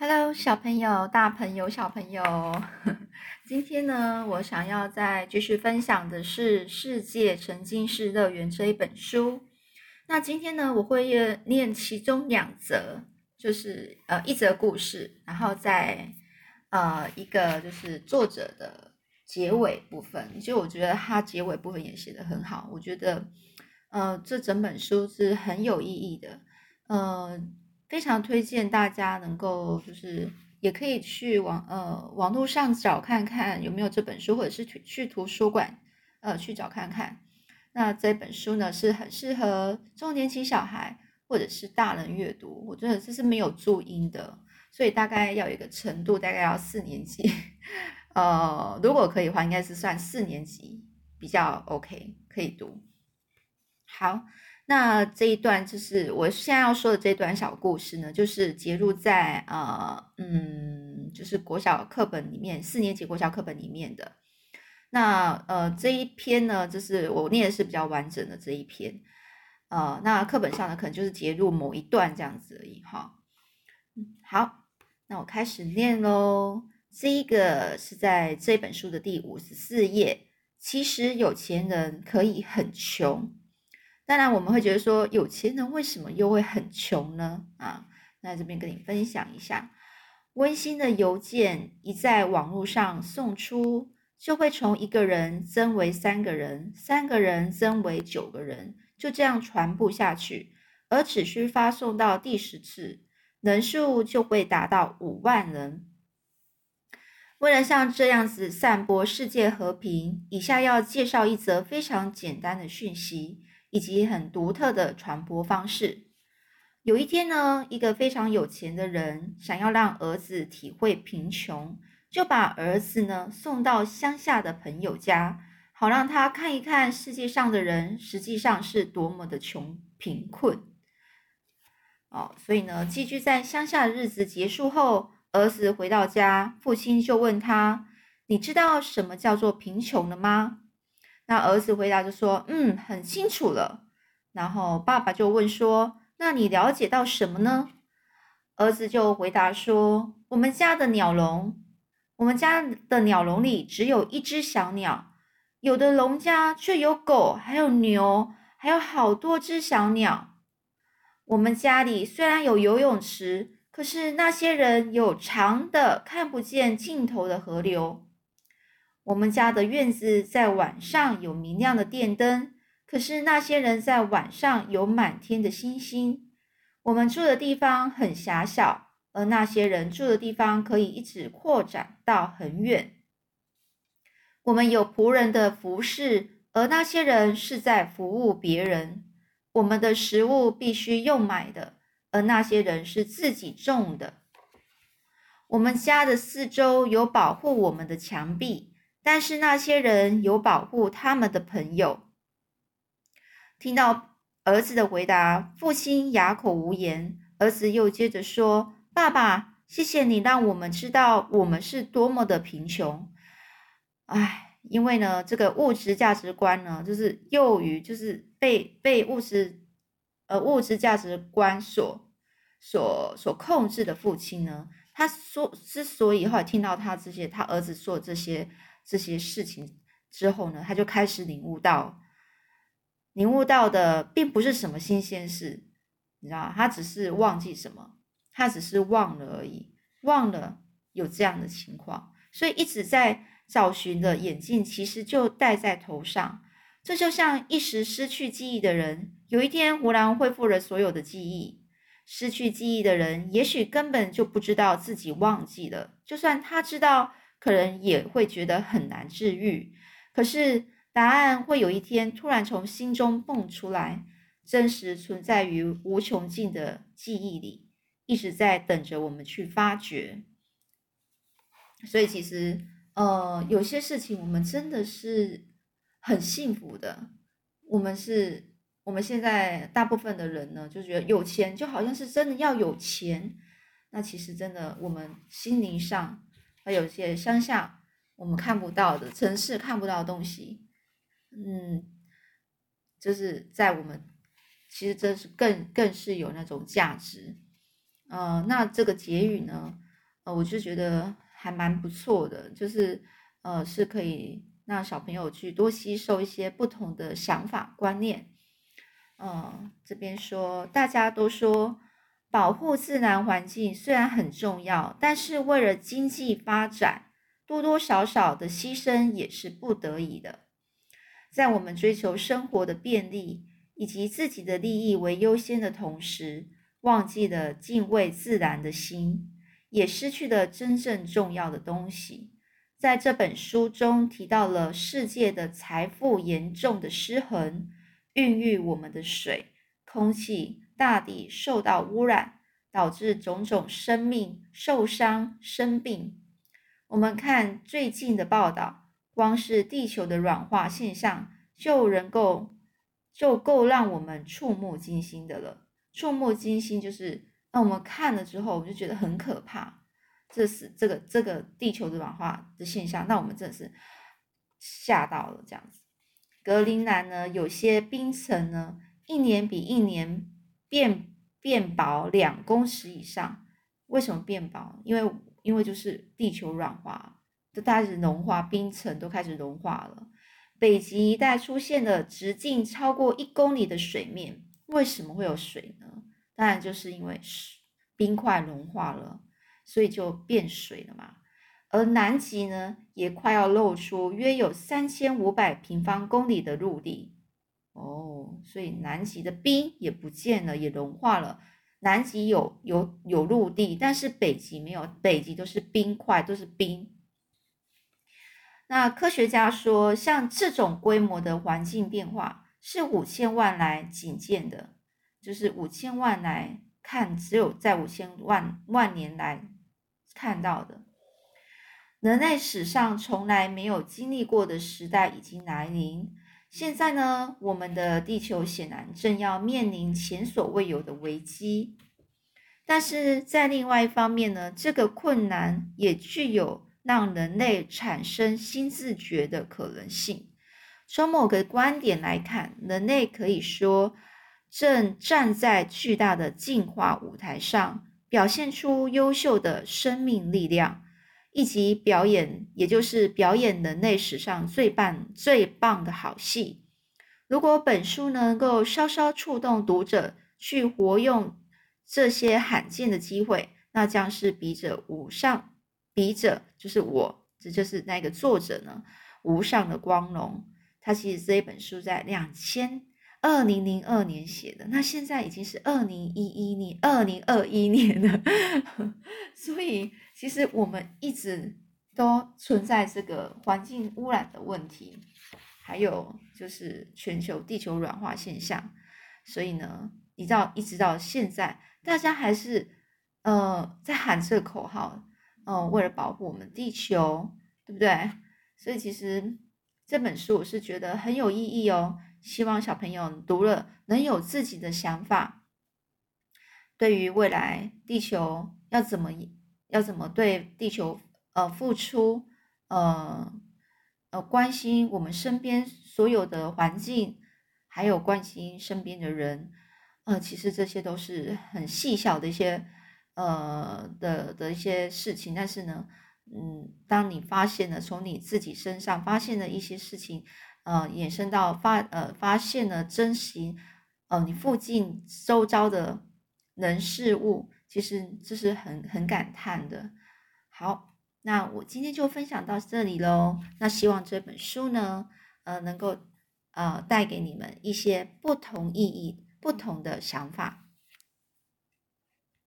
Hello，小朋友、大朋友、小朋友，今天呢，我想要再继续分享的是《世界沉浸式乐园》这一本书。那今天呢，我会念其中两则，就是呃一则故事，然后再呃一个就是作者的结尾部分。就我觉得他结尾部分也写得很好，我觉得呃这整本书是很有意义的，呃。非常推荐大家能够，就是也可以去网呃网络上找看看有没有这本书，或者是去去图书馆呃去找看看。那这本书呢是很适合中年期小孩或者是大人阅读。我觉得这是没有注音的，所以大概要有一个程度，大概要四年级。呃，如果可以的话，应该是算四年级比较 OK，可以读。好。那这一段就是我现在要说的这段小故事呢，就是节录在呃嗯，就是国小课本里面四年级国小课本里面的。那呃这一篇呢，就是我念的是比较完整的这一篇，呃，那课本上呢可能就是节录某一段这样子而已哈。嗯，好，那我开始念喽。这一个是在这本书的第五十四页。其实有钱人可以很穷。当然，我们会觉得说，有钱人为什么又会很穷呢？啊，那这边跟你分享一下，温馨的邮件一在网络上送出，就会从一个人增为三个人，三个人增为九个人，就这样传播下去，而只需发送到第十次，人数就会达到五万人。为了像这样子散播世界和平，以下要介绍一则非常简单的讯息。以及很独特的传播方式。有一天呢，一个非常有钱的人想要让儿子体会贫穷，就把儿子呢送到乡下的朋友家，好让他看一看世界上的人实际上是多么的穷贫困。哦，所以呢，寄居在乡下的日子结束后，儿子回到家，父亲就问他：“你知道什么叫做贫穷了吗？”那儿子回答就说：“嗯，很清楚了。”然后爸爸就问说：“那你了解到什么呢？”儿子就回答说：“我们家的鸟笼，我们家的鸟笼里只有一只小鸟，有的笼家却有狗，还有牛，还有好多只小鸟。我们家里虽然有游泳池，可是那些人有长的看不见尽头的河流。”我们家的院子在晚上有明亮的电灯，可是那些人在晚上有满天的星星。我们住的地方很狭小，而那些人住的地方可以一直扩展到很远。我们有仆人的服侍，而那些人是在服务别人。我们的食物必须用买的，而那些人是自己种的。我们家的四周有保护我们的墙壁。但是那些人有保护他们的朋友。听到儿子的回答，父亲哑口无言。儿子又接着说：“爸爸，谢谢你让我们知道我们是多么的贫穷。唉，因为呢，这个物质价值观呢，就是幼于就是被被物质呃物质价值观所所所控制的父亲呢，他说之所以后来听到他这些他儿子说这些。”这些事情之后呢，他就开始领悟到，领悟到的并不是什么新鲜事，你知道他只是忘记什么，他只是忘了而已，忘了有这样的情况，所以一直在找寻的眼镜其实就戴在头上。这就像一时失去记忆的人，有一天忽然恢复了所有的记忆。失去记忆的人，也许根本就不知道自己忘记了，就算他知道。可能也会觉得很难治愈，可是答案会有一天突然从心中蹦出来，真实存在于无穷尽的记忆里，一直在等着我们去发掘。所以其实，呃，有些事情我们真的是很幸福的。我们是，我们现在大部分的人呢，就觉得有钱就好像是真的要有钱，那其实真的我们心灵上。还有些乡下我们看不到的城市看不到的东西，嗯，就是在我们其实这是更更是有那种价值，呃，那这个结语呢，呃，我就觉得还蛮不错的，就是呃，是可以让小朋友去多吸收一些不同的想法观念。嗯，这边说大家都说保护自然环境虽然很重要，但是为了经济发展，多多少少的牺牲也是不得已的。在我们追求生活的便利以及自己的利益为优先的同时，忘记了敬畏自然的心，也失去了真正重要的东西。在这本书中提到了世界的财富严重的失衡。孕育我们的水、空气、大地受到污染，导致种种生命受伤、生病。我们看最近的报道，光是地球的软化现象就能够就够让我们触目惊心的了。触目惊心就是，让我们看了之后，我们就觉得很可怕。这是这个这个地球的软化的现象，那我们真的是吓到了，这样子。格陵兰呢，有些冰层呢，一年比一年变变薄两公尺以上。为什么变薄？因为因为就是地球软化，就开始融化，冰层都开始融化了。北极一带出现了直径超过一公里的水面，为什么会有水呢？当然就是因为冰块融化了，所以就变水了嘛。而南极呢，也快要露出约有三千五百平方公里的陆地哦，所以南极的冰也不见了，也融化了。南极有有有陆地，但是北极没有，北极都是冰块，都是冰。那科学家说，像这种规模的环境变化是五千万来仅见的，就是五千万来看，只有在五千万万年来看到的。人类史上从来没有经历过的时代已经来临。现在呢，我们的地球显然正要面临前所未有的危机。但是在另外一方面呢，这个困难也具有让人类产生新自觉的可能性。从某个观点来看，人类可以说正站在巨大的进化舞台上，表现出优秀的生命力量。以及表演，也就是表演人类史上最棒、最棒的好戏。如果本书能够稍稍触动读者去活用这些罕见的机会，那将是笔者无上，笔者就是我，这就是那个作者呢无上的光荣。他其实这一本书在两千二零零二年写的，那现在已经是二零一一年、二零二一年了，所以。其实我们一直都存在这个环境污染的问题，还有就是全球地球软化现象，所以呢，一到一直到现在，大家还是呃在喊这个口号，嗯，为了保护我们地球，对不对？所以其实这本书我是觉得很有意义哦，希望小朋友读了能有自己的想法，对于未来地球要怎么。要怎么对地球呃付出呃呃关心我们身边所有的环境，还有关心身边的人，呃，其实这些都是很细小的一些呃的的一些事情。但是呢，嗯，当你发现了从你自己身上发现的一些事情，呃，衍生到发呃发现了珍惜呃你附近周遭的人事物。其实这是很很感叹的。好，那我今天就分享到这里喽。那希望这本书呢，呃，能够呃带给你们一些不同意义、不同的想法。